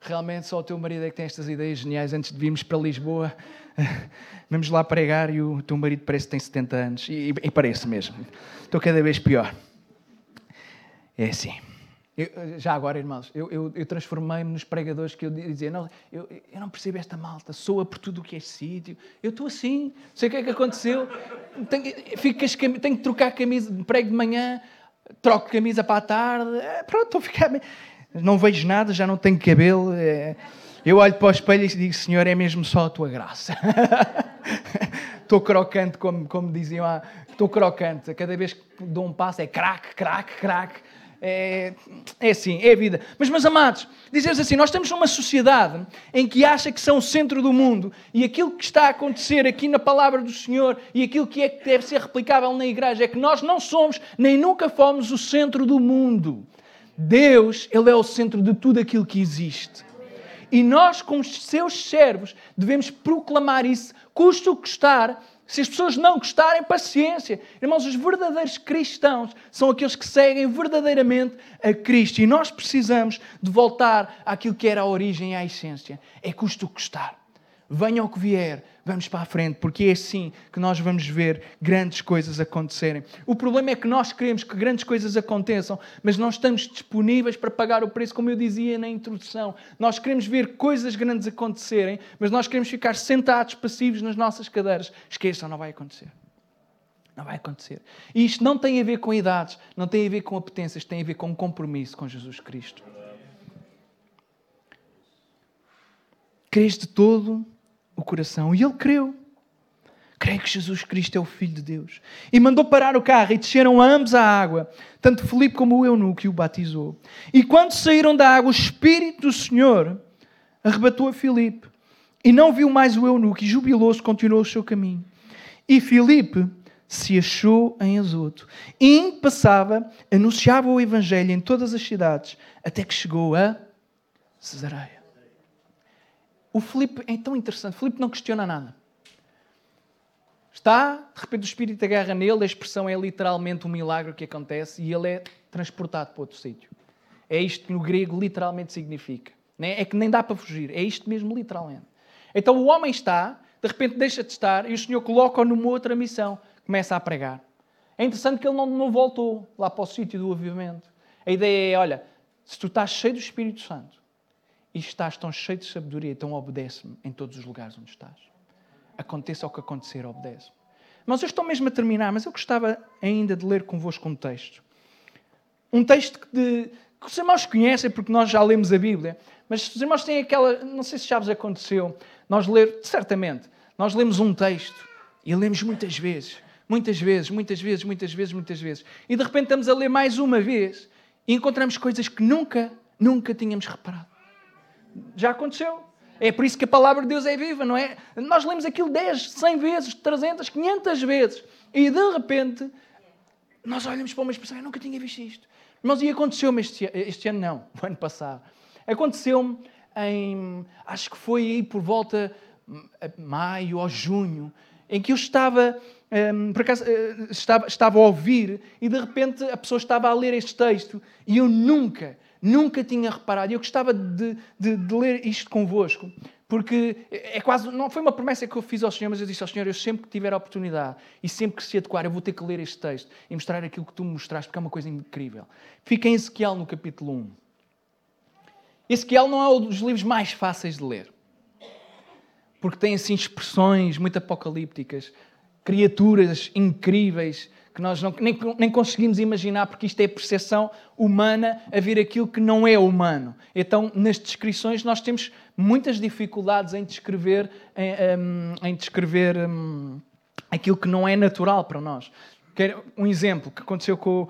realmente só o teu marido é que tem estas ideias geniais antes de virmos para Lisboa. <laughs> Vamos lá pregar e o teu marido parece que tem 70 anos. E, e parece mesmo. Estou cada vez pior. É assim. Eu, já agora, irmãos, eu, eu, eu transformei-me nos pregadores que eu dizia: não, eu, eu não percebo esta malta, soa por tudo o que é sítio. Eu estou assim, sei o que é que aconteceu. Tenho, fico, tenho que trocar camisa, prego de manhã, troco camisa para a tarde. É, pronto, estou a ficar não vejo nada, já não tenho cabelo. É... Eu olho para o espelho e digo, Senhor, é mesmo só a tua graça. <laughs> Estou crocante, como, como diziam lá, estou crocante. Cada vez que dou um passo é crack, crack, crack. É, é assim, é a vida. Mas, meus amados, dizemos assim: nós estamos numa sociedade em que acha que são o centro do mundo e aquilo que está a acontecer aqui na palavra do Senhor e aquilo que é que deve ser replicável na igreja é que nós não somos nem nunca fomos o centro do mundo. Deus, Ele é o centro de tudo aquilo que existe. E nós, como seus servos, devemos proclamar isso, custa o custar. Se as pessoas não gostarem, paciência. Irmãos, os verdadeiros cristãos são aqueles que seguem verdadeiramente a Cristo. E nós precisamos de voltar àquilo que era a origem e a essência. É custo custar venha o que vier, vamos para a frente, porque é assim que nós vamos ver grandes coisas acontecerem. O problema é que nós queremos que grandes coisas aconteçam, mas não estamos disponíveis para pagar o preço, como eu dizia na introdução. Nós queremos ver coisas grandes acontecerem, mas nós queremos ficar sentados, passivos nas nossas cadeiras. Esqueçam, não vai acontecer. Não vai acontecer. E isto não tem a ver com idades, não tem a ver com apetências, tem a ver com um compromisso com Jesus Cristo. Crês de todo o coração. E ele creu. Creio que Jesus Cristo é o Filho de Deus. E mandou parar o carro e desceram ambos à água, tanto Filipe como o eunuco, e o batizou. E quando saíram da água, o Espírito do Senhor arrebatou a Filipe. E não viu mais o eunuco, e jubilou-se, continuou o seu caminho. E Filipe se achou em Azoto. E passava, anunciava o Evangelho em todas as cidades, até que chegou a Cesareia. O Filipe é tão interessante. Filipe não questiona nada. Está, de repente o Espírito agarra nele, a expressão é literalmente um milagre que acontece e ele é transportado para outro sítio. É isto que no grego literalmente significa. É que nem dá para fugir. É isto mesmo, literalmente. Então o homem está, de repente deixa de estar e o Senhor coloca-o numa outra missão. Começa a pregar. É interessante que ele não, não voltou lá para o sítio do avivamento. A ideia é: olha, se tu estás cheio do Espírito Santo, e estás tão cheio de sabedoria, então obedece-me em todos os lugares onde estás. Aconteça o que acontecer, obedece-me. Mas eu estou mesmo a terminar, mas eu gostava ainda de ler convosco um texto. Um texto de, que os irmãos conhecem, porque nós já lemos a Bíblia, mas os irmãos têm aquela, não sei se já vos aconteceu, nós ler, certamente, nós lemos um texto e lemos muitas vezes, muitas vezes, muitas vezes, muitas vezes, muitas vezes, e de repente estamos a ler mais uma vez e encontramos coisas que nunca Nunca tínhamos reparado. Já aconteceu. É por isso que a palavra de Deus é viva, não é? Nós lemos aquilo 10, 100 vezes, 300, 500 vezes e de repente nós olhamos para uma expressão, eu nunca tinha visto isto. Mas e aconteceu-me este, este ano, não, <laughs> o ano passado. Aconteceu-me em, acho que foi aí por volta de maio ou junho, em que eu estava, um, por acaso, uh, estava, estava a ouvir e de repente a pessoa estava a ler este texto e eu nunca, nunca tinha reparado. Eu gostava de, de, de ler isto convosco, porque é quase, não foi uma promessa que eu fiz ao Senhor, mas eu disse ao Senhor, eu sempre que tiver a oportunidade e sempre que se adequar, eu vou ter que ler este texto e mostrar aquilo que tu me mostraste, porque é uma coisa incrível. Fica em Ezequiel no capítulo 1. Ezequiel não é um dos livros mais fáceis de ler. Porque tem assim expressões muito apocalípticas, criaturas incríveis que nós não, nem, nem conseguimos imaginar, porque isto é percepção humana a ver aquilo que não é humano. Então, nas descrições, nós temos muitas dificuldades em descrever, em, em descrever um, aquilo que não é natural para nós. Um exemplo que aconteceu com uh,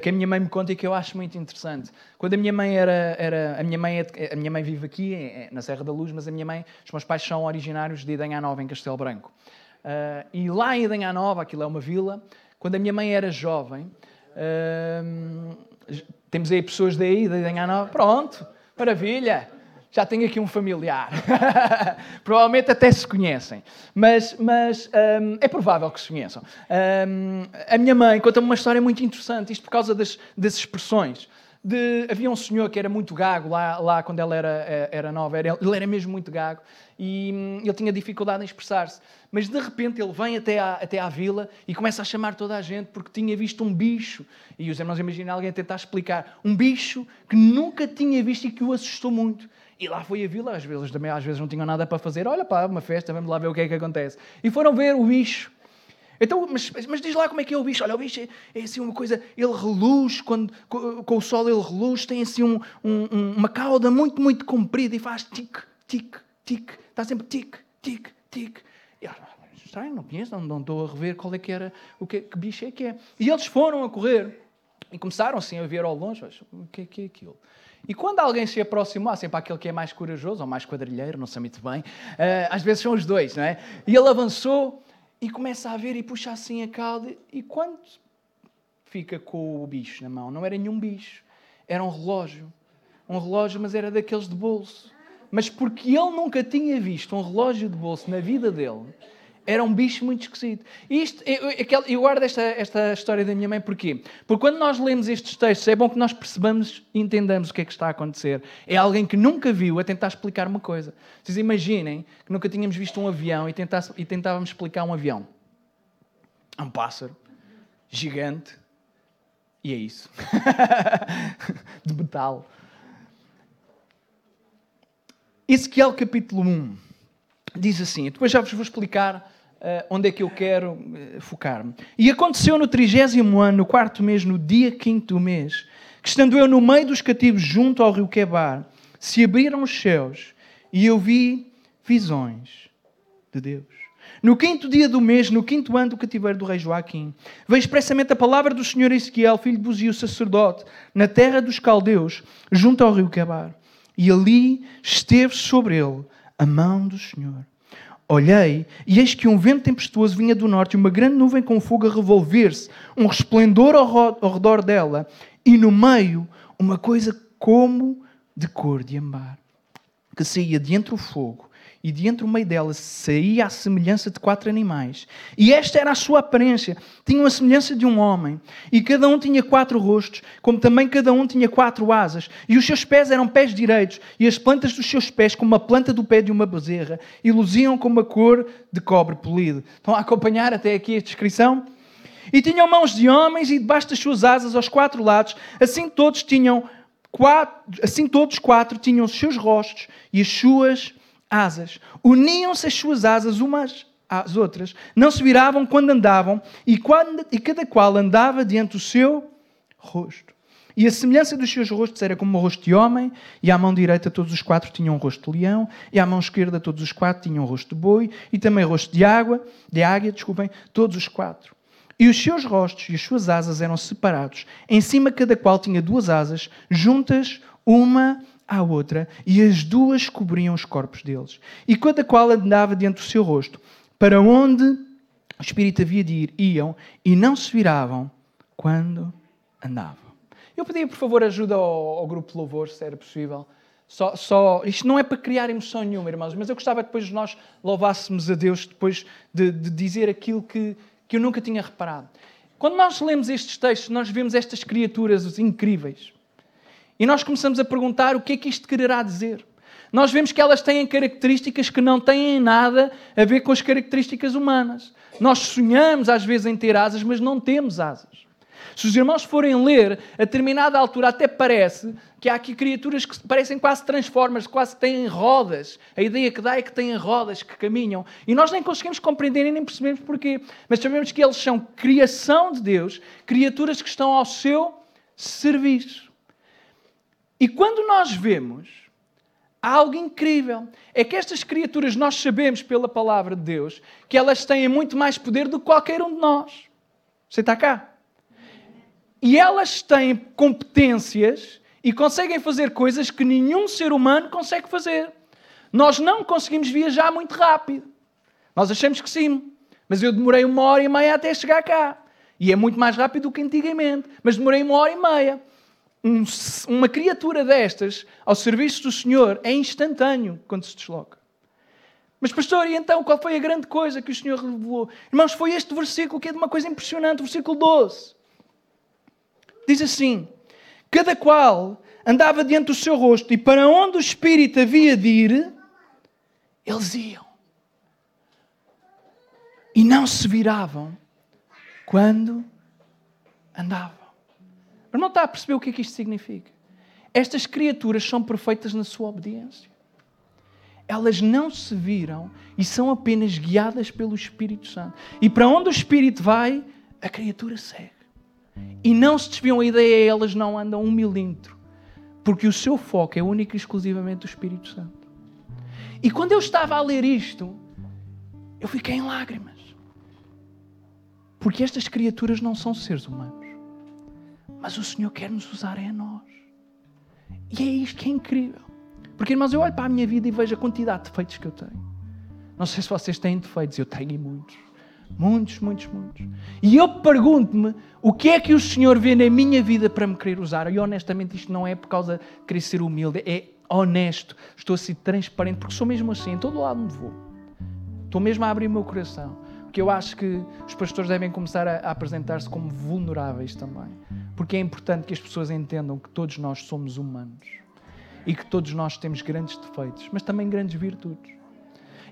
que a minha mãe me conta e que eu acho muito interessante. Quando a minha mãe era, era a minha mãe é a minha mãe vive aqui é, na Serra da Luz, mas a minha mãe, os meus pais são originários de Idanha Nova em Castelo Branco. Uh, e lá em Idanha Nova, aquilo é uma vila. Quando a minha mãe era jovem, uh, temos aí pessoas daí de Idanha. Pronto, maravilha já tenho aqui um familiar. <laughs> Provavelmente até se conhecem. Mas, mas um, é provável que se conheçam. Um, a minha mãe conta-me uma história muito interessante, isto por causa das, das expressões. De, havia um senhor que era muito gago lá, lá quando ela era, eh, era nova, era, ele era mesmo muito gago e hum, ele tinha dificuldade em expressar-se. Mas de repente ele vem até à, até à vila e começa a chamar toda a gente porque tinha visto um bicho. E os irmãos imaginam alguém a tentar explicar. Um bicho que nunca tinha visto e que o assustou muito. E lá foi a vila, às vezes também às vezes não tinham nada para fazer. Olha pá, uma festa, vamos lá ver o que é que acontece. E foram ver o bicho. Então, mas, mas diz lá como é que é o bicho. Olha, o bicho é, é assim uma coisa, ele reluz, quando, com, com, o sol ele reluz, tem assim um, um, uma cauda muito, muito comprida e faz tic, tic, tic. Está sempre tic, tic, tic. E, ah, estranho, não conheço, não, não estou a rever qual é que era, o que, que bicho é que é. E eles foram a correr e começaram assim a ver ao longe, mas, o que é que é aquilo? E quando alguém se aproximou, sempre aquele que é mais corajoso ou mais quadrilheiro, não sei muito bem, uh, às vezes são os dois, não é? E ele avançou e começa a ver e puxa assim a cauda. E quando fica com o bicho na mão, não era nenhum bicho, era um relógio. Um relógio, mas era daqueles de bolso. Mas porque ele nunca tinha visto um relógio de bolso na vida dele, era um bicho muito esquisito. E isto, eu, eu guardo esta, esta história da minha mãe porquê? Porque quando nós lemos estes textos, é bom que nós percebamos e entendamos o que é que está a acontecer. É alguém que nunca viu a tentar explicar uma coisa. Vocês imaginem que nunca tínhamos visto um avião e, tentasse, e tentávamos explicar um avião. É um pássaro gigante e é isso. <laughs> de metal. Ezequiel capítulo 1 diz assim, depois já vos vou explicar onde é que eu quero uh, focar-me. E aconteceu no trigésimo ano, no quarto mês, no dia quinto do mês, que estando eu no meio dos cativos junto ao rio Quebar, se abriram os céus e eu vi visões de Deus. No quinto dia do mês, no quinto ano do cativeiro do rei Joaquim, veio expressamente a palavra do Senhor Ezequiel, filho de Buzio, sacerdote, na terra dos caldeus, junto ao rio Quebar. E ali esteve sobre ele a mão do Senhor. Olhei, e eis que um vento tempestuoso vinha do norte, uma grande nuvem com fogo a revolver-se, um resplendor ao redor dela, e no meio uma coisa como de cor de ambar, que saía de entre o fogo e de entre o meio dela saía a semelhança de quatro animais. E esta era a sua aparência. Tinham a semelhança de um homem. E cada um tinha quatro rostos, como também cada um tinha quatro asas. E os seus pés eram pés direitos, e as plantas dos seus pés como a planta do pé de uma bezerra, e luziam como a cor de cobre polido. Estão a acompanhar até aqui a descrição? E tinham mãos de homens, e debaixo das suas asas, aos quatro lados, assim todos tinham quatro, assim todos quatro tinham os seus rostos e as suas asas. Uniam-se as suas asas umas às outras. Não se viravam quando andavam e, quando, e cada qual andava diante do seu rosto. E a semelhança dos seus rostos era como o rosto de homem, e à mão direita todos os quatro tinham um rosto de leão, e à mão esquerda todos os quatro tinham um rosto de boi, e também rosto de água, de águia, desculpem, todos os quatro. E os seus rostos e as suas asas eram separados. Em cima, cada qual tinha duas asas, juntas uma à outra, e as duas cobriam os corpos deles. E cada qual andava diante do seu rosto. Para onde o Espírito havia de ir, iam, e não se viravam quando andavam. Eu pedia, por favor, ajuda ao, ao grupo de louvor, se era possível. Só, só, isto não é para criar emoção nenhuma, irmãos, mas eu gostava depois nós louvássemos a Deus depois de, de dizer aquilo que, que eu nunca tinha reparado. Quando nós lemos estes textos, nós vemos estas criaturas incríveis. E nós começamos a perguntar o que é que isto quererá dizer. Nós vemos que elas têm características que não têm nada a ver com as características humanas. Nós sonhamos às vezes em ter asas, mas não temos asas. Se os irmãos forem ler, a determinada altura até parece que há aqui criaturas que parecem quase transformas, quase têm rodas. A ideia que dá é que têm rodas que caminham. E nós nem conseguimos compreender e nem percebemos porquê. Mas sabemos que eles são criação de Deus, criaturas que estão ao seu serviço. E quando nós vemos há algo incrível, é que estas criaturas, nós sabemos pela palavra de Deus, que elas têm muito mais poder do que qualquer um de nós. Você está cá? E elas têm competências e conseguem fazer coisas que nenhum ser humano consegue fazer. Nós não conseguimos viajar muito rápido. Nós achamos que sim. Mas eu demorei uma hora e meia até chegar cá. E é muito mais rápido do que antigamente. Mas demorei uma hora e meia. Um, uma criatura destas, ao serviço do Senhor, é instantâneo quando se desloca. Mas, pastor, e então qual foi a grande coisa que o Senhor revelou? Irmãos, foi este versículo que é de uma coisa impressionante, o versículo 12 diz assim: Cada qual andava diante do seu rosto, e para onde o Espírito havia de ir, eles iam. E não se viravam quando andavam. Mas não está a perceber o que é que isto significa? Estas criaturas são perfeitas na sua obediência. Elas não se viram e são apenas guiadas pelo Espírito Santo. E para onde o Espírito vai, a criatura segue. E não se desviam a ideia, elas não andam um milímetro. Porque o seu foco é único e exclusivamente o Espírito Santo. E quando eu estava a ler isto, eu fiquei em lágrimas. Porque estas criaturas não são seres humanos. Mas o Senhor quer nos usar é a nós. E é isto que é incrível. Porque, irmãos, eu olho para a minha vida e vejo a quantidade de defeitos que eu tenho. Não sei se vocês têm defeitos, eu tenho muitos. Muitos, muitos, muitos. E eu pergunto-me o que é que o Senhor vê na minha vida para me querer usar. E honestamente, isto não é por causa de querer ser humilde, é honesto. Estou a ser transparente, porque sou mesmo assim, em todo lado onde vou. Estou mesmo a abrir o meu coração. Porque eu acho que os pastores devem começar a, a apresentar-se como vulneráveis também. Porque é importante que as pessoas entendam que todos nós somos humanos. E que todos nós temos grandes defeitos, mas também grandes virtudes.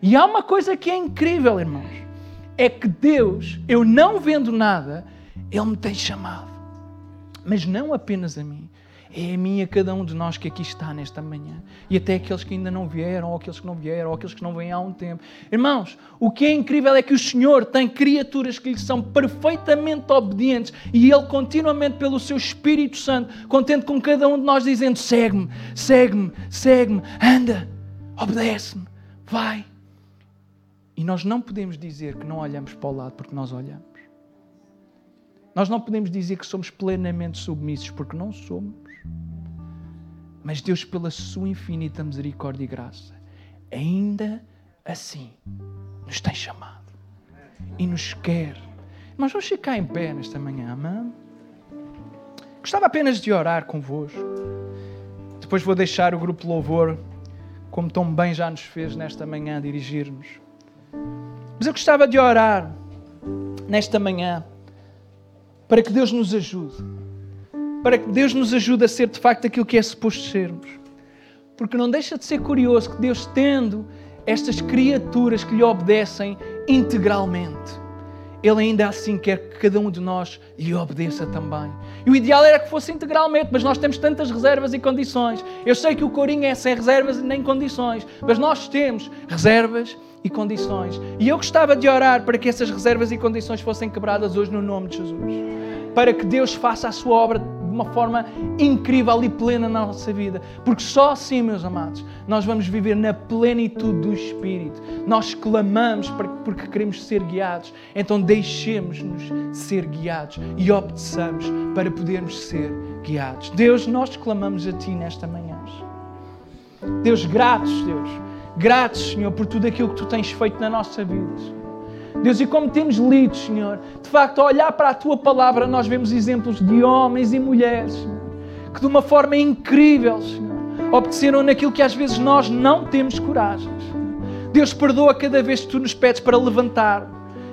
E há uma coisa que é incrível, irmãos é que Deus, eu não vendo nada, Ele me tem chamado. Mas não apenas a mim, é a mim a cada um de nós que aqui está nesta manhã. E até aqueles que ainda não vieram, ou aqueles que não vieram, ou aqueles que não vêm há um tempo. Irmãos, o que é incrível é que o Senhor tem criaturas que lhe são perfeitamente obedientes e Ele continuamente, pelo seu Espírito Santo, contente com cada um de nós, dizendo: segue-me, segue-me, segue-me, anda, obedece-me, vai. E nós não podemos dizer que não olhamos para o lado porque nós olhamos. Nós não podemos dizer que somos plenamente submissos porque não somos. Mas Deus, pela sua infinita misericórdia e graça, ainda assim nos tem chamado e nos quer. Mas vamos ficar em pé nesta manhã, amém? Gostava apenas de orar convosco. Depois vou deixar o grupo louvor, como tão bem já nos fez nesta manhã, dirigir-nos. Mas eu gostava de orar nesta manhã para que Deus nos ajude. Para que Deus nos ajude a ser de facto aquilo que é suposto sermos. Porque não deixa de ser curioso que Deus, tendo estas criaturas que lhe obedecem integralmente, Ele ainda assim quer que cada um de nós lhe obedeça também. E o ideal era que fosse integralmente, mas nós temos tantas reservas e condições. Eu sei que o corinho é sem reservas nem condições, mas nós temos reservas e condições. E eu gostava de orar para que essas reservas e condições fossem quebradas hoje no nome de Jesus. Para que Deus faça a sua obra de uma forma incrível e plena na nossa vida. Porque só assim, meus amados, nós vamos viver na plenitude do Espírito. Nós clamamos porque queremos ser guiados. Então deixemos-nos ser guiados e obedeçamos para podermos ser guiados. Deus, nós clamamos a Ti nesta manhã. Deus, gratos, Deus. Gratos, Senhor, por tudo aquilo que Tu tens feito na nossa vida. Deus, e como temos lido, Senhor, de facto, a olhar para a tua palavra, nós vemos exemplos de homens e mulheres, Senhor, que de uma forma incrível, Senhor, obedeceram naquilo que às vezes nós não temos coragem. Deus, perdoa cada vez que tu nos pedes para levantar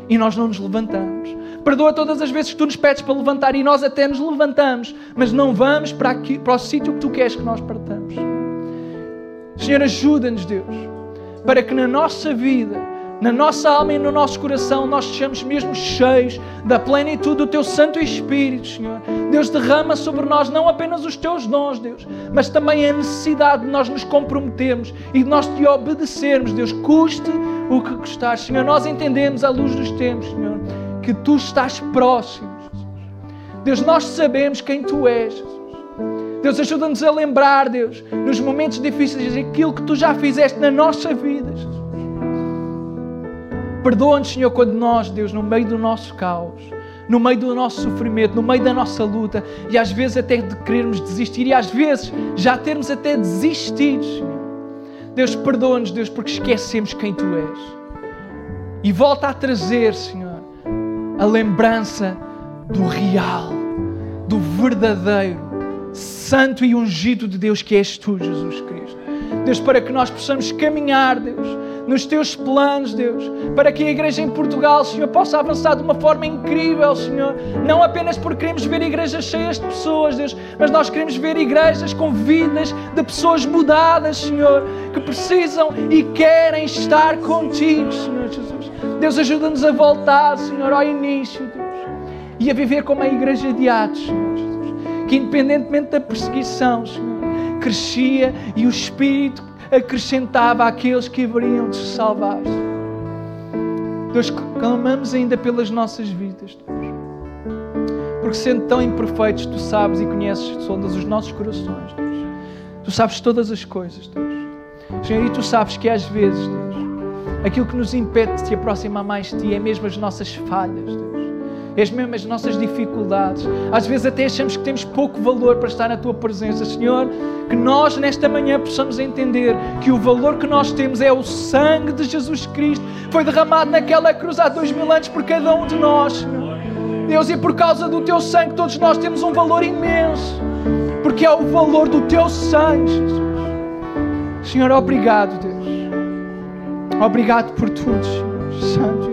e nós não nos levantamos. Perdoa todas as vezes que tu nos pedes para levantar e nós até nos levantamos, mas não vamos para, aqui, para o sítio que tu queres que nós partamos. Senhor, ajuda-nos, Deus, para que na nossa vida na nossa alma e no nosso coração nós sejamos mesmo cheios da plenitude do Teu Santo Espírito, Senhor. Deus derrama sobre nós não apenas os Teus dons, Deus, mas também a necessidade de nós nos comprometermos e de nós Te obedecermos, Deus, custe o que custar. Senhor, nós entendemos à luz dos tempos, Senhor, que Tu estás próximo. Deus, nós sabemos quem Tu és. Deus, ajuda-nos a lembrar, Deus, nos momentos difíceis, aquilo que Tu já fizeste na nossa vida, Jesus. Perdoa-nos, Senhor, quando nós, Deus, no meio do nosso caos, no meio do nosso sofrimento, no meio da nossa luta, e às vezes até de querermos desistir, e às vezes já termos até desistido, Senhor. Deus, perdoa-nos, Deus, porque esquecemos quem Tu és. E volta a trazer, Senhor, a lembrança do real, do verdadeiro, santo e ungido de Deus que és Tu, Jesus Cristo. Deus, para que nós possamos caminhar, Deus, nos teus planos, Deus, para que a igreja em Portugal, Senhor, possa avançar de uma forma incrível, Senhor. Não apenas porque queremos ver igrejas cheias de pessoas, Deus, mas nós queremos ver igrejas com vidas de pessoas mudadas, Senhor, que precisam e querem estar contigo, Senhor Jesus. Deus, ajuda-nos a voltar, Senhor, ao início, Deus, e a viver como a igreja de Atos, Senhor Jesus, que independentemente da perseguição, Senhor, crescia e o Espírito acrescentava àqueles que haveriam de se salvar. Deus, clamamos ainda pelas nossas vidas, Deus. Porque sendo tão imperfeitos, Tu sabes e conheces todos os nossos corações, Deus. Tu sabes todas as coisas, Deus. Senhor, e Tu sabes que às vezes, Deus, aquilo que nos impede de te aproximar mais de Ti é mesmo as nossas falhas, Deus as mesmas nossas dificuldades. Às vezes até achamos que temos pouco valor para estar na tua presença, Senhor. Que nós nesta manhã possamos entender que o valor que nós temos é o sangue de Jesus Cristo. Foi derramado naquela cruz há dois mil anos por cada um de nós. Deus, e por causa do teu sangue, todos nós temos um valor imenso. Porque é o valor do teu sangue, Jesus. Senhor, obrigado, Deus. Obrigado por tudo, Senhor. Santo.